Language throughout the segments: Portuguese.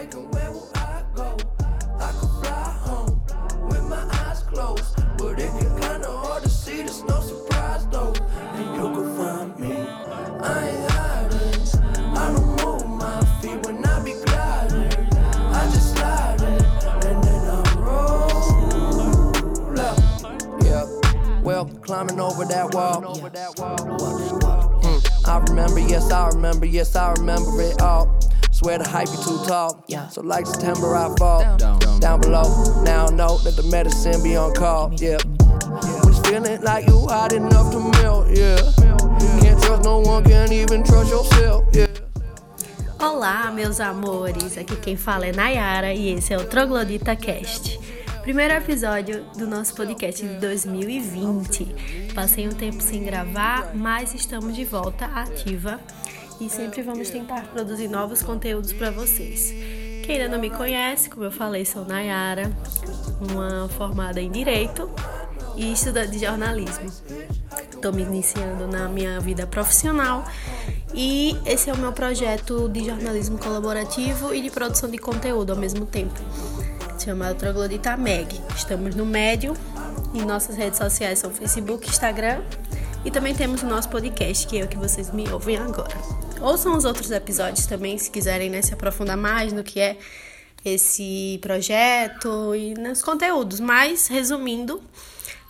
and where will I go? I could fly home with my eyes closed. But if you're kinda hard to see, there's no surprise though. And you can find me. I ain't hiding. I don't move my feet when I be gliding. I just slide in and then I roll up. Yeah. Well, climbing over that wall. Hmm. I remember, yes, I remember, yes, I remember it all. Swear the hype be too tall. Yeah. So like September, I fall Down. down below. Now I know that the medicine be on call. Yeah. When it's feeling like you hot enough to melt. Yeah. Can't trust no one, can't even trust yourself. Yeah. Olá, meus amores! Aqui quem fala é Nayara e esse é o Troglodita Cast. Primeiro episódio do nosso podcast de 2020. Passei um tempo sem gravar, mas estamos de volta ativa e sempre vamos tentar produzir novos conteúdos para vocês. Quem ainda não me conhece, como eu falei, sou Nayara, uma formada em Direito e estudante de jornalismo. Estou me iniciando na minha vida profissional e esse é o meu projeto de jornalismo colaborativo e de produção de conteúdo ao mesmo tempo, chamado Troglodita Meg. Estamos no Médio e nossas redes sociais são Facebook, Instagram e também temos o nosso podcast, que é o que vocês me ouvem agora. Ouçam os outros episódios também, se quiserem né, se aprofundar mais no que é esse projeto e nos conteúdos. Mas, resumindo,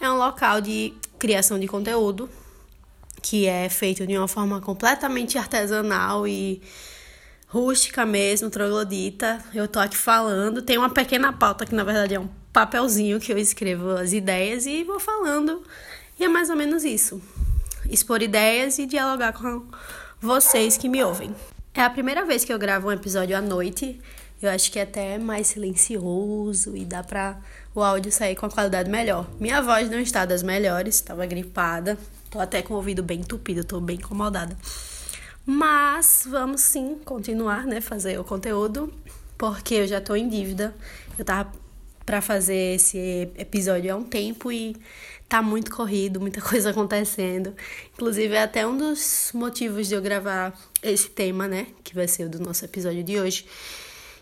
é um local de criação de conteúdo que é feito de uma forma completamente artesanal e rústica mesmo, troglodita. Eu tô aqui falando, tem uma pequena pauta que na verdade é um papelzinho que eu escrevo as ideias e vou falando. E é mais ou menos isso. Expor ideias e dialogar com vocês que me ouvem. É a primeira vez que eu gravo um episódio à noite. Eu acho que é até mais silencioso e dá pra o áudio sair com a qualidade melhor. Minha voz não está das melhores, estava gripada. Tô até com o ouvido bem entupido, tô bem incomodada. Mas vamos sim continuar, né, fazer o conteúdo, porque eu já tô em dívida. Eu tava para fazer esse episódio há um tempo e tá muito corrido, muita coisa acontecendo. Inclusive é até um dos motivos de eu gravar esse tema, né, que vai ser o do nosso episódio de hoje,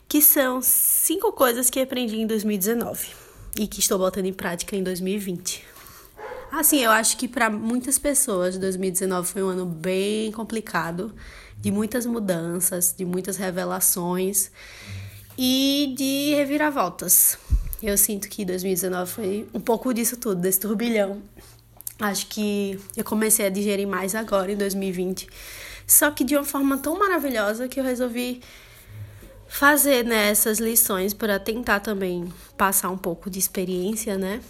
que são cinco coisas que aprendi em 2019 e que estou botando em prática em 2020. Assim, eu acho que para muitas pessoas 2019 foi um ano bem complicado, de muitas mudanças, de muitas revelações e de reviravoltas. Eu sinto que 2019 foi um pouco disso tudo, desse turbilhão. Acho que eu comecei a digerir mais agora em 2020, só que de uma forma tão maravilhosa que eu resolvi fazer né, essas lições para tentar também passar um pouco de experiência, né?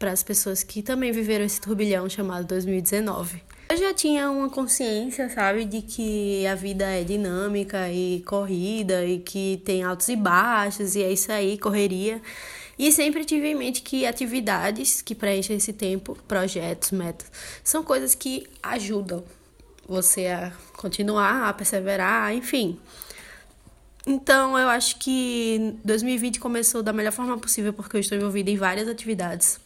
para as pessoas que também viveram esse turbilhão chamado 2019. Eu já tinha uma consciência, sabe, de que a vida é dinâmica e corrida e que tem altos e baixos e é isso aí, correria. E sempre tive em mente que atividades que preenchem esse tempo, projetos, metas, são coisas que ajudam você a continuar, a perseverar, enfim. Então, eu acho que 2020 começou da melhor forma possível porque eu estou envolvida em várias atividades.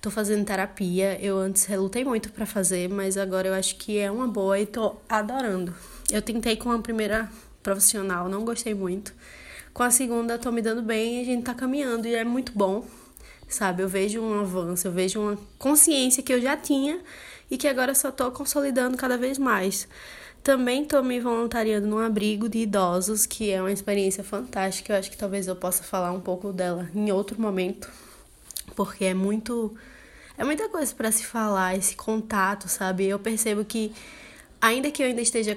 Tô fazendo terapia. Eu antes relutei muito para fazer, mas agora eu acho que é uma boa e tô adorando. Eu tentei com a primeira profissional, não gostei muito. Com a segunda, tô me dando bem e a gente tá caminhando e é muito bom. Sabe, eu vejo um avanço, eu vejo uma consciência que eu já tinha e que agora só tô consolidando cada vez mais. Também estou me voluntariando num abrigo de idosos, que é uma experiência fantástica. Eu acho que talvez eu possa falar um pouco dela em outro momento, porque é muito é muita coisa para se falar, esse contato, sabe? Eu percebo que ainda que eu ainda esteja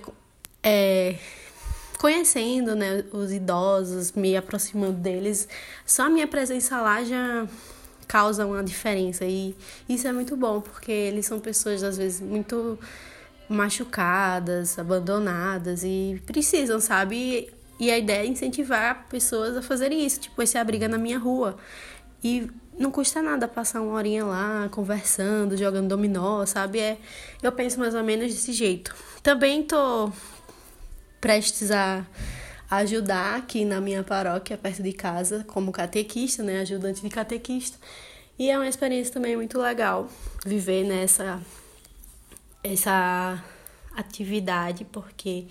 é, conhecendo, né, os idosos, me aproximando deles, só a minha presença lá já causa uma diferença e isso é muito bom, porque eles são pessoas às vezes muito machucadas, abandonadas e precisam, sabe? E a ideia é incentivar pessoas a fazerem isso, tipo esse abriga na minha rua. E não custa nada passar uma horinha lá, conversando, jogando dominó, sabe? É, eu penso mais ou menos desse jeito. Também tô prestes a ajudar aqui na minha paróquia, perto de casa, como catequista, né? Ajudante de catequista. E é uma experiência também muito legal viver nessa essa atividade, porque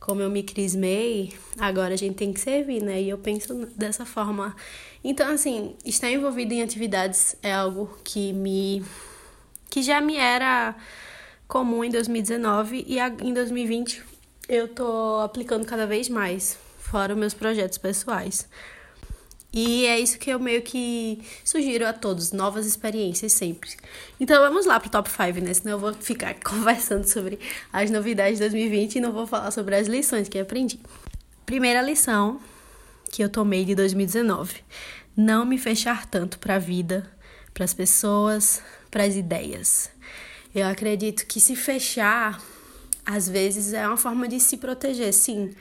como eu me crismei, agora a gente tem que servir, né? E eu penso dessa forma. Então, assim, estar envolvido em atividades é algo que me. que já me era comum em 2019 e em 2020 eu tô aplicando cada vez mais, fora meus projetos pessoais. E é isso que eu meio que sugiro a todos, novas experiências sempre. Então vamos lá pro top 5, né? Senão eu vou ficar conversando sobre as novidades de 2020 e não vou falar sobre as lições que aprendi. Primeira lição que eu tomei de 2019: não me fechar tanto para a vida, para as pessoas, para as ideias. Eu acredito que se fechar às vezes é uma forma de se proteger, sim,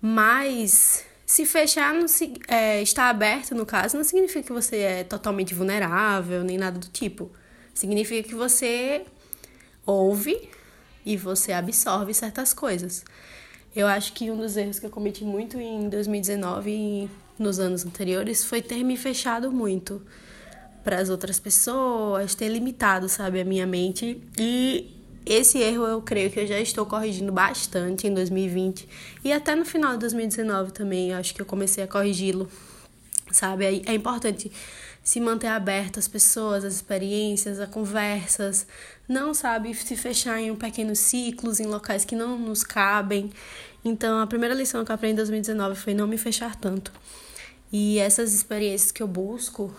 mas se fechar, não se, é, estar aberto, no caso, não significa que você é totalmente vulnerável, nem nada do tipo. Significa que você ouve e você absorve certas coisas. Eu acho que um dos erros que eu cometi muito em 2019 e nos anos anteriores foi ter me fechado muito para as outras pessoas, ter limitado, sabe, a minha mente e esse erro eu creio que eu já estou corrigindo bastante em 2020 e até no final de 2019 também, acho que eu comecei a corrigi-lo, sabe? É, é importante se manter aberto às pessoas, às experiências, a conversas, não sabe se fechar em pequenos ciclos, em locais que não nos cabem. Então, a primeira lição que eu aprendi em 2019 foi não me fechar tanto. E essas experiências que eu busco,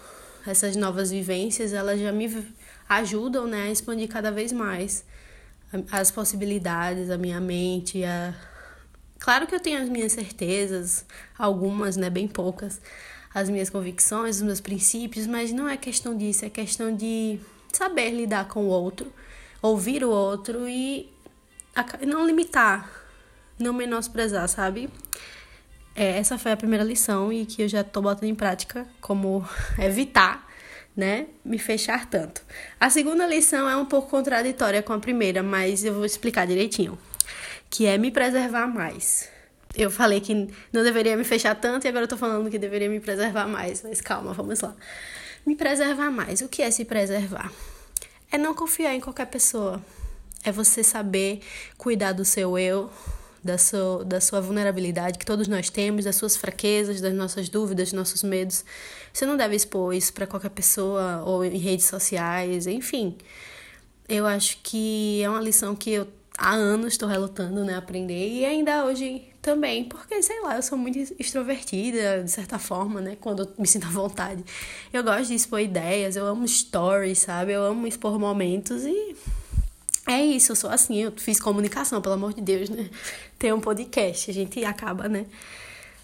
essas novas vivências, elas já me ajudam, né, a expandir cada vez mais as possibilidades, a minha mente, a... Claro que eu tenho as minhas certezas, algumas, né, bem poucas, as minhas convicções, os meus princípios, mas não é questão disso, é questão de saber lidar com o outro, ouvir o outro e não limitar, não menosprezar, sabe? É, essa foi a primeira lição e que eu já tô botando em prática como evitar né, me fechar tanto. A segunda lição é um pouco contraditória com a primeira, mas eu vou explicar direitinho, que é me preservar mais. Eu falei que não deveria me fechar tanto e agora eu tô falando que deveria me preservar mais, mas calma, vamos lá. Me preservar mais. O que é se preservar? É não confiar em qualquer pessoa. É você saber cuidar do seu eu, da sua, da sua vulnerabilidade que todos nós temos, das suas fraquezas, das nossas dúvidas, dos nossos medos. Você não deve expor isso para qualquer pessoa ou em redes sociais, enfim. Eu acho que é uma lição que eu há anos estou relutando, né, aprender e ainda hoje também, porque sei lá, eu sou muito extrovertida de certa forma, né, quando eu me sinto à vontade. Eu gosto de expor ideias, eu amo stories, sabe? Eu amo expor momentos e é isso, eu sou assim, eu fiz comunicação, pelo amor de Deus, né? Tem um podcast, a gente acaba, né?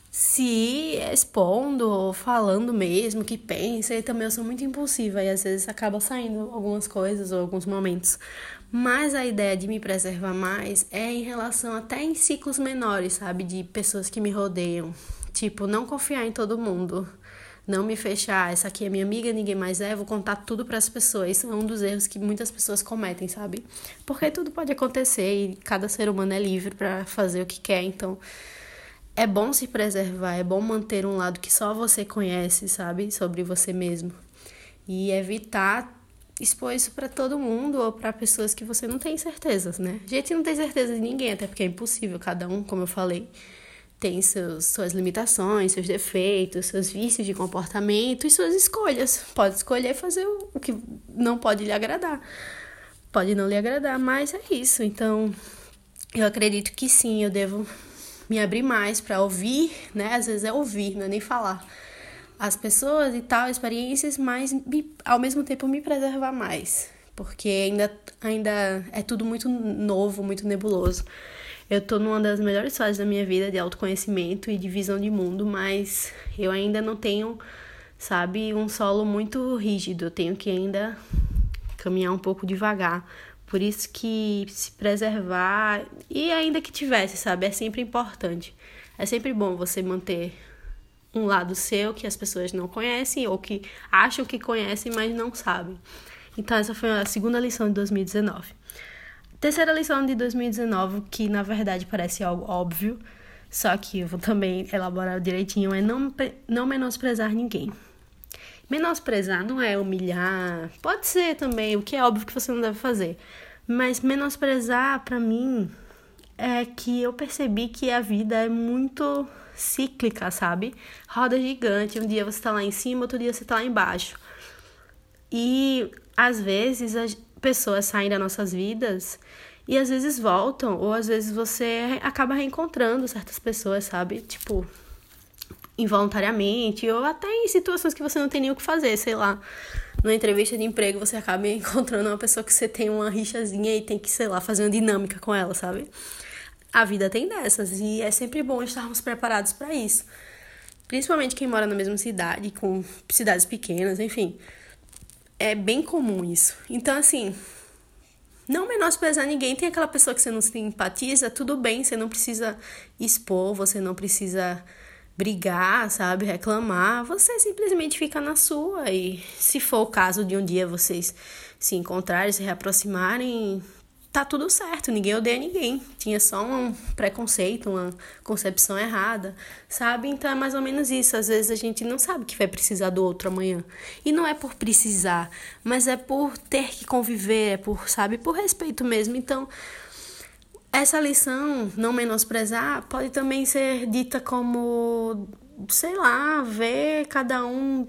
Se expondo falando mesmo que pensa, e também eu sou muito impulsiva e às vezes acaba saindo algumas coisas ou alguns momentos. Mas a ideia de me preservar mais é em relação até em ciclos menores, sabe? De pessoas que me rodeiam. Tipo, não confiar em todo mundo não me fechar, essa aqui é minha amiga, ninguém mais é, vou contar tudo para as pessoas. Isso é um dos erros que muitas pessoas cometem, sabe? Porque tudo pode acontecer e cada ser humano é livre para fazer o que quer, então é bom se preservar, é bom manter um lado que só você conhece, sabe, sobre você mesmo. E evitar expor isso para todo mundo ou para pessoas que você não tem certezas, né? A gente não tem certeza de ninguém, até porque é impossível, cada um, como eu falei, tem seus, suas limitações, seus defeitos, seus vícios de comportamento e suas escolhas. Pode escolher fazer o que não pode lhe agradar. Pode não lhe agradar, mas é isso. Então, eu acredito que sim, eu devo me abrir mais para ouvir, né? Às vezes é ouvir, não é nem falar. As pessoas e tal, experiências, mas me, ao mesmo tempo me preservar mais. Porque ainda, ainda é tudo muito novo, muito nebuloso. Eu tô numa das melhores fases da minha vida de autoconhecimento e de visão de mundo, mas eu ainda não tenho, sabe, um solo muito rígido. Eu tenho que ainda caminhar um pouco devagar. Por isso que se preservar e ainda que tivesse, sabe, é sempre importante. É sempre bom você manter um lado seu que as pessoas não conhecem ou que acham que conhecem, mas não sabem. Então essa foi a segunda lição de 2019. Terceira lição de 2019, que na verdade parece algo óbvio, só que eu vou também elaborar direitinho, é não, não menosprezar ninguém. Menosprezar não é humilhar, pode ser também, o que é óbvio que você não deve fazer, mas menosprezar para mim é que eu percebi que a vida é muito cíclica, sabe? Roda gigante. Um dia você tá lá em cima, outro dia você tá lá embaixo. E às vezes pessoas saem das nossas vidas e às vezes voltam, ou às vezes você acaba reencontrando certas pessoas, sabe? Tipo, involuntariamente, ou até em situações que você não tem nem o que fazer, sei lá. Numa entrevista de emprego, você acaba encontrando uma pessoa que você tem uma rixazinha e tem que, sei lá, fazer uma dinâmica com ela, sabe? A vida tem dessas e é sempre bom estarmos preparados para isso. Principalmente quem mora na mesma cidade, com cidades pequenas, enfim. É bem comum isso. Então, assim, não menosprezar ninguém. Tem aquela pessoa que você não simpatiza, tudo bem, você não precisa expor, você não precisa brigar, sabe, reclamar. Você simplesmente fica na sua e se for o caso de um dia vocês se encontrarem, se reaproximarem, tá tudo certo, ninguém odeia ninguém. Tinha só um preconceito, uma concepção errada, sabe? Então é mais ou menos isso. Às vezes a gente não sabe que vai precisar do outro amanhã. E não é por precisar, mas é por ter que conviver, é por, sabe, por respeito mesmo. Então, essa lição, não menosprezar, pode também ser dita como, sei lá, ver cada um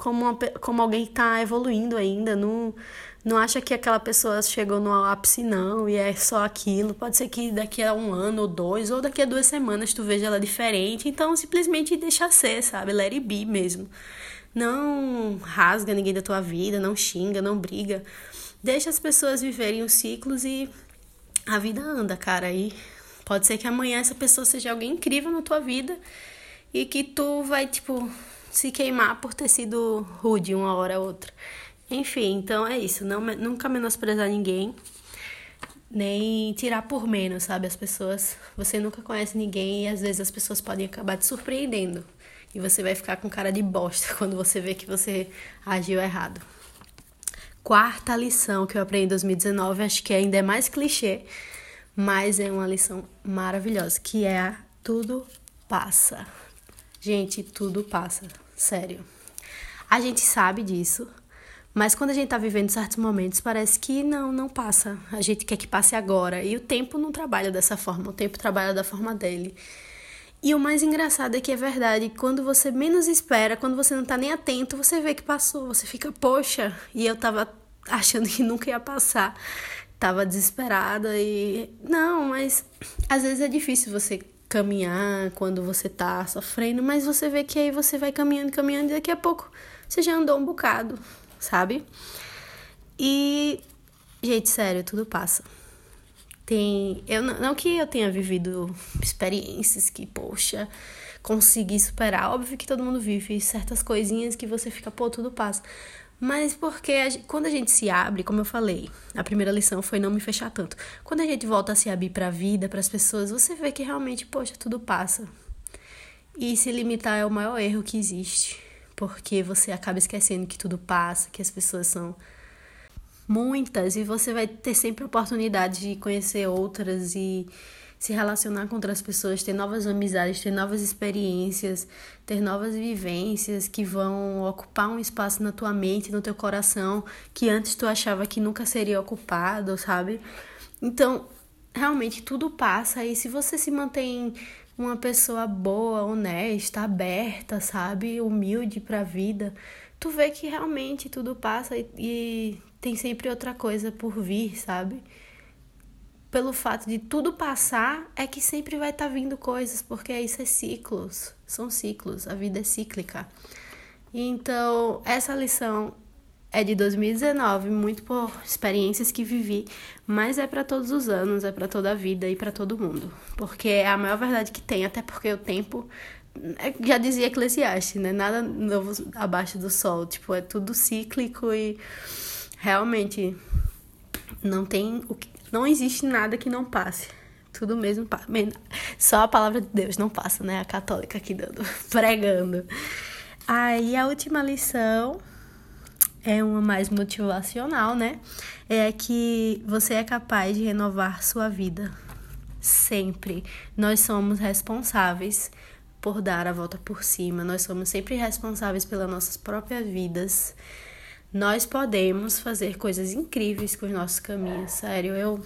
como, uma, como alguém que tá evoluindo ainda, não não acha que aquela pessoa chegou no ápice, não, e é só aquilo. Pode ser que daqui a um ano ou dois, ou daqui a duas semanas tu veja ela diferente. Então, simplesmente deixa ser, sabe? Let it be mesmo. Não rasga ninguém da tua vida, não xinga, não briga. Deixa as pessoas viverem os ciclos e a vida anda, cara. E pode ser que amanhã essa pessoa seja alguém incrível na tua vida e que tu vai, tipo, se queimar por ter sido rude uma hora ou outra. Enfim, então é isso. Não, nunca menosprezar ninguém, nem tirar por menos, sabe? As pessoas. Você nunca conhece ninguém e às vezes as pessoas podem acabar te surpreendendo. E você vai ficar com cara de bosta quando você vê que você agiu errado. Quarta lição que eu aprendi em 2019, acho que ainda é mais clichê, mas é uma lição maravilhosa, que é a tudo passa. Gente, tudo passa, sério. A gente sabe disso, mas quando a gente tá vivendo certos momentos, parece que não, não passa. A gente quer que passe agora. E o tempo não trabalha dessa forma, o tempo trabalha da forma dele. E o mais engraçado é que é verdade, quando você menos espera, quando você não tá nem atento, você vê que passou, você fica, poxa, e eu tava achando que nunca ia passar. Tava desesperada e. Não, mas às vezes é difícil você caminhar quando você tá sofrendo, mas você vê que aí você vai caminhando, caminhando e daqui a pouco você já andou um bocado sabe? E, gente, sério, tudo passa. Tem. Eu, não que eu tenha vivido experiências que, poxa, consegui superar. Óbvio que todo mundo vive certas coisinhas que você fica, pô, tudo passa. Mas porque a gente, quando a gente se abre, como eu falei, a primeira lição foi não me fechar tanto. Quando a gente volta a se abrir para a vida, para as pessoas, você vê que realmente, poxa, tudo passa. E se limitar é o maior erro que existe porque você acaba esquecendo que tudo passa, que as pessoas são muitas e você vai ter sempre oportunidade de conhecer outras e se relacionar com outras pessoas, ter novas amizades, ter novas experiências, ter novas vivências que vão ocupar um espaço na tua mente, no teu coração, que antes tu achava que nunca seria ocupado, sabe? Então, realmente tudo passa e se você se mantém uma pessoa boa, honesta, aberta, sabe? Humilde para a vida, tu vê que realmente tudo passa e, e tem sempre outra coisa por vir, sabe? Pelo fato de tudo passar, é que sempre vai estar tá vindo coisas, porque isso é ciclos, são ciclos, a vida é cíclica. Então, essa lição é de 2019, muito por experiências que vivi, mas é para todos os anos, é para toda a vida e para todo mundo, porque é a maior verdade que tem, até porque o tempo é, já dizia Eclesiastes, né? Nada novo abaixo do sol, tipo, é tudo cíclico e realmente não tem o que, não existe nada que não passe. Tudo mesmo passa. Só a palavra de Deus não passa, né? A católica aqui dando, pregando. Aí a última lição é uma mais motivacional, né? É que você é capaz de renovar sua vida. Sempre. Nós somos responsáveis por dar a volta por cima. Nós somos sempre responsáveis pelas nossas próprias vidas. Nós podemos fazer coisas incríveis com os nossos caminhos. Sério, eu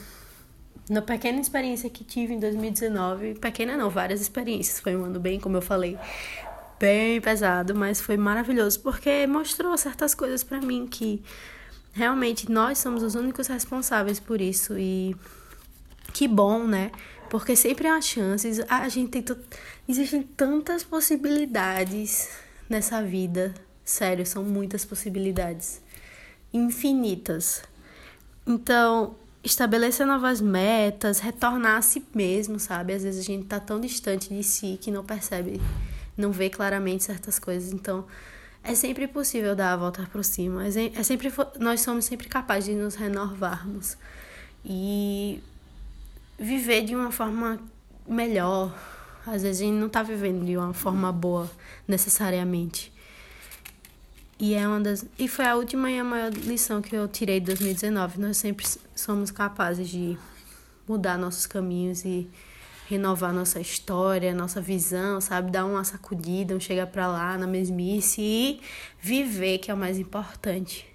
na pequena experiência que tive em 2019, pequena não, várias experiências, foi um ano bem, como eu falei, bem pesado, mas foi maravilhoso porque mostrou certas coisas para mim que realmente nós somos os únicos responsáveis por isso e que bom, né? Porque sempre há chances, a gente tem existem tantas possibilidades nessa vida. Sério, são muitas possibilidades. Infinitas. Então, estabelecer novas metas, retornar a si mesmo, sabe? Às vezes a gente tá tão distante de si que não percebe, não vê claramente certas coisas. Então, é sempre possível dar a volta por cima. É, é sempre nós somos sempre capazes de nos renovarmos e viver de uma forma melhor. Às vezes a gente não tá vivendo de uma forma boa necessariamente. E é uma das e foi a última e a maior lição que eu tirei de 2019. Nós sempre somos capazes de mudar nossos caminhos e renovar nossa história, nossa visão, sabe? Dar uma sacudida, um chega pra lá na mesmice e viver, que é o mais importante.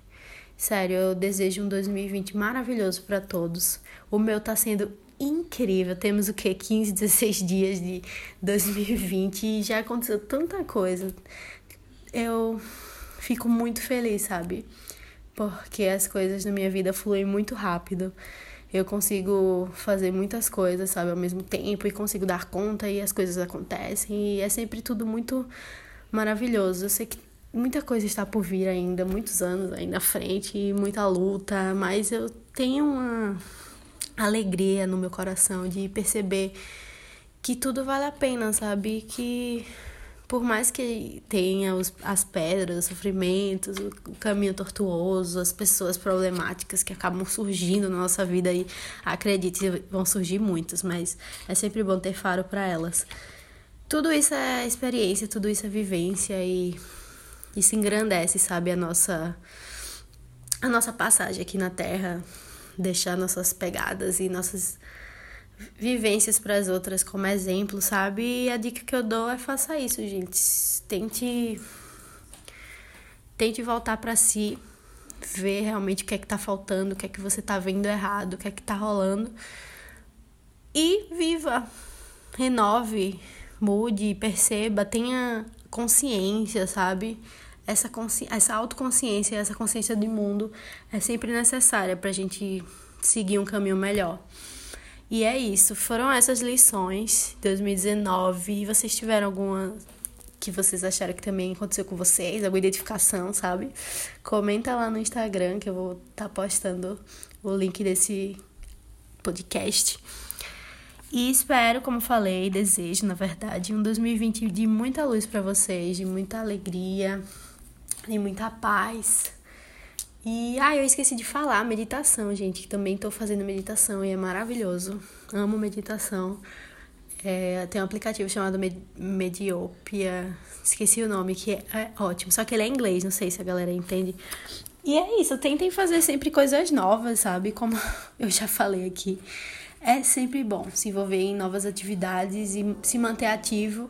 Sério, eu desejo um 2020 maravilhoso para todos. O meu tá sendo incrível. Temos o que? 15, 16 dias de 2020 e já aconteceu tanta coisa. Eu fico muito feliz, sabe? Porque as coisas na minha vida fluem muito rápido eu consigo fazer muitas coisas, sabe, ao mesmo tempo e consigo dar conta e as coisas acontecem e é sempre tudo muito maravilhoso. Eu sei que muita coisa está por vir ainda, muitos anos ainda à frente e muita luta, mas eu tenho uma alegria no meu coração de perceber que tudo vale a pena, sabe? Que por mais que tenha os, as pedras, os sofrimentos, o caminho tortuoso, as pessoas problemáticas que acabam surgindo na nossa vida e acredite, vão surgir muitas, mas é sempre bom ter faro para elas. Tudo isso é experiência, tudo isso é vivência e isso engrandece, sabe, a nossa a nossa passagem aqui na Terra, deixar nossas pegadas e nossas vivências para as outras como exemplo, sabe? E a dica que eu dou é faça isso, gente. Tente tente voltar para si, ver realmente o que é que tá faltando, o que é que você tá vendo errado, o que é que tá rolando. E viva. Renove, mude, perceba, tenha consciência, sabe? Essa, consci... essa autoconsciência, essa consciência do mundo é sempre necessária pra gente seguir um caminho melhor. E é isso, foram essas lições de 2019. E vocês tiveram alguma que vocês acharam que também aconteceu com vocês, alguma identificação, sabe? Comenta lá no Instagram que eu vou estar tá postando o link desse podcast. E espero, como falei, desejo, na verdade, um 2020 de muita luz para vocês, de muita alegria, de muita paz. E, ah, eu esqueci de falar, meditação, gente. Também tô fazendo meditação e é maravilhoso. Amo meditação. É, tem um aplicativo chamado Med Mediopia, esqueci o nome, que é, é, ótimo. Só que ele é inglês, não sei se a galera entende. E é isso, tentem fazer sempre coisas novas, sabe? Como eu já falei aqui. É sempre bom se envolver em novas atividades e se manter ativo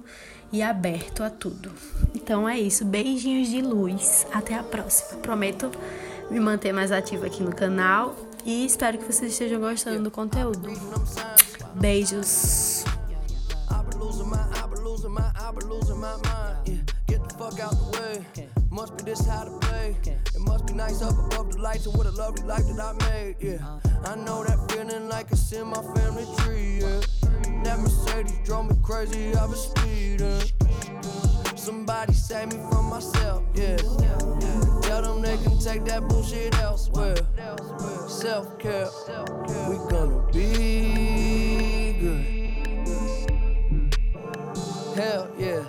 e aberto a tudo. Então é isso, beijinhos de luz. Até a próxima. Prometo me manter mais ativa aqui no canal e espero que vocês estejam gostando do conteúdo. Beijos. Must be this how to play. It must be nice up above the lights and what a lovely life that I made. Yeah, I know that feeling like it's in my family tree. Yeah, that Mercedes drove me crazy. I was speeding. Somebody save me from myself. Yeah. Tell them they can take that bullshit elsewhere. Self care, we gonna be good. Hell yeah,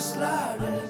slide